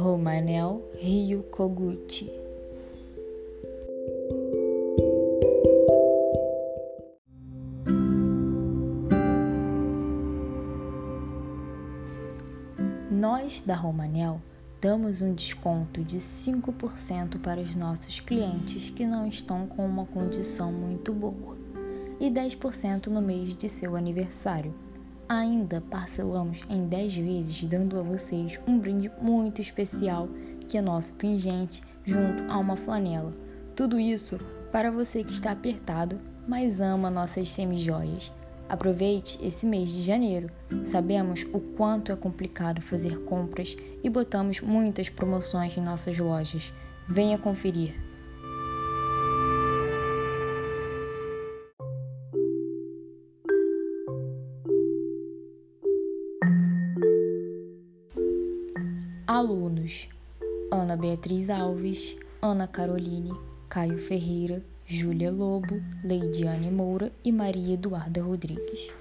Romanel Rio Koguchi. Nós da Romanel damos um desconto de 5% para os nossos clientes que não estão com uma condição muito boa e 10% no mês de seu aniversário. Ainda parcelamos em 10 vezes, dando a vocês um brinde muito especial que é nosso pingente junto a uma flanela. Tudo isso para você que está apertado, mas ama nossas semijoias. Aproveite esse mês de janeiro. Sabemos o quanto é complicado fazer compras e botamos muitas promoções em nossas lojas. Venha conferir. Alunos: Ana Beatriz Alves, Ana Caroline, Caio Ferreira, Júlia Lobo, Leidiane Moura e Maria Eduarda Rodrigues.